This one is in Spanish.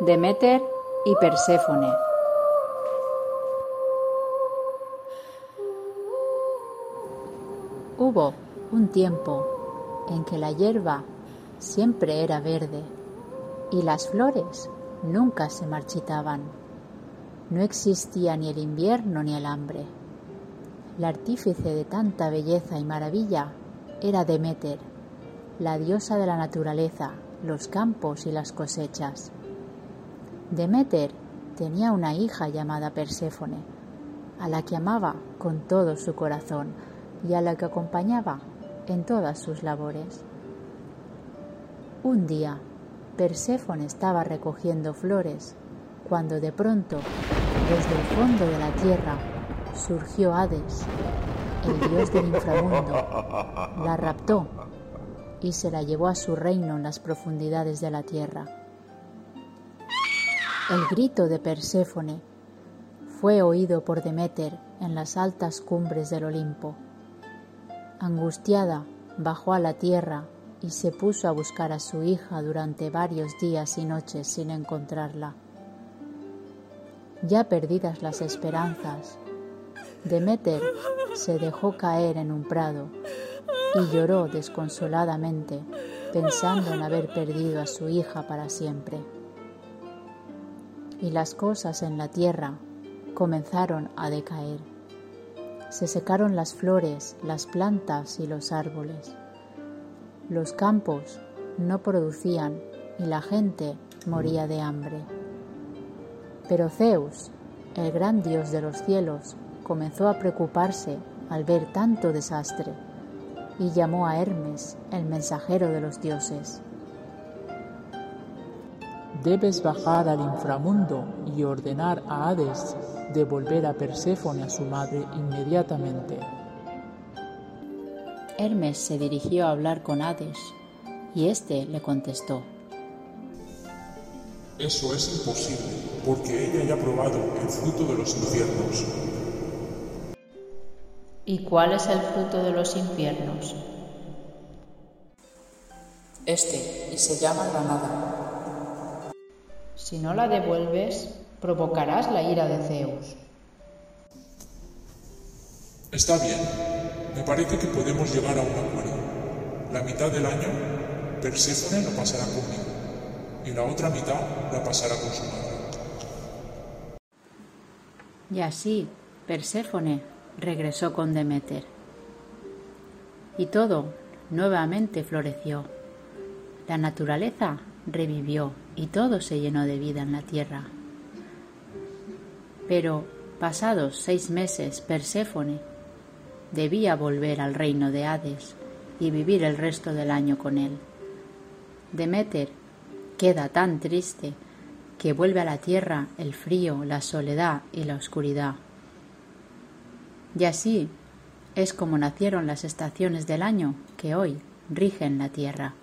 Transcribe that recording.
Deméter y Perséfone. Hubo un tiempo en que la hierba siempre era verde y las flores nunca se marchitaban. No existía ni el invierno ni el hambre. La artífice de tanta belleza y maravilla era Deméter, la diosa de la naturaleza, los campos y las cosechas. Deméter tenía una hija llamada Perséfone, a la que amaba con todo su corazón y a la que acompañaba en todas sus labores. Un día, Perséfone estaba recogiendo flores cuando de pronto, desde el fondo de la tierra, surgió Hades, el dios del inframundo, la raptó y se la llevó a su reino en las profundidades de la tierra. El grito de Perséfone fue oído por Deméter en las altas cumbres del Olimpo. Angustiada, bajó a la tierra y se puso a buscar a su hija durante varios días y noches sin encontrarla. Ya perdidas las esperanzas, Deméter se dejó caer en un prado y lloró desconsoladamente pensando en haber perdido a su hija para siempre y las cosas en la tierra comenzaron a decaer. Se secaron las flores, las plantas y los árboles. Los campos no producían y la gente moría de hambre. Pero Zeus, el gran dios de los cielos, comenzó a preocuparse al ver tanto desastre y llamó a Hermes, el mensajero de los dioses. Debes bajar al inframundo y ordenar a Hades devolver a Perséfone a su madre inmediatamente. Hermes se dirigió a hablar con Hades y éste le contestó. Eso es imposible, porque ella ya ha probado el fruto de los infiernos. ¿Y cuál es el fruto de los infiernos? Este, y se llama granada. Si no la devuelves, provocarás la ira de Zeus. Está bien. Me parece que podemos llegar a un acuerdo. La mitad del año, Perséfone la pasará conmigo. Y la otra mitad la pasará con su madre. Y así, Perséfone regresó con Deméter. Y todo nuevamente floreció. La naturaleza revivió y todo se llenó de vida en la tierra. Pero, pasados seis meses, Perséfone debía volver al reino de Hades y vivir el resto del año con él. Deméter queda tan triste que vuelve a la tierra el frío, la soledad y la oscuridad. Y así es como nacieron las estaciones del año que hoy rigen la tierra.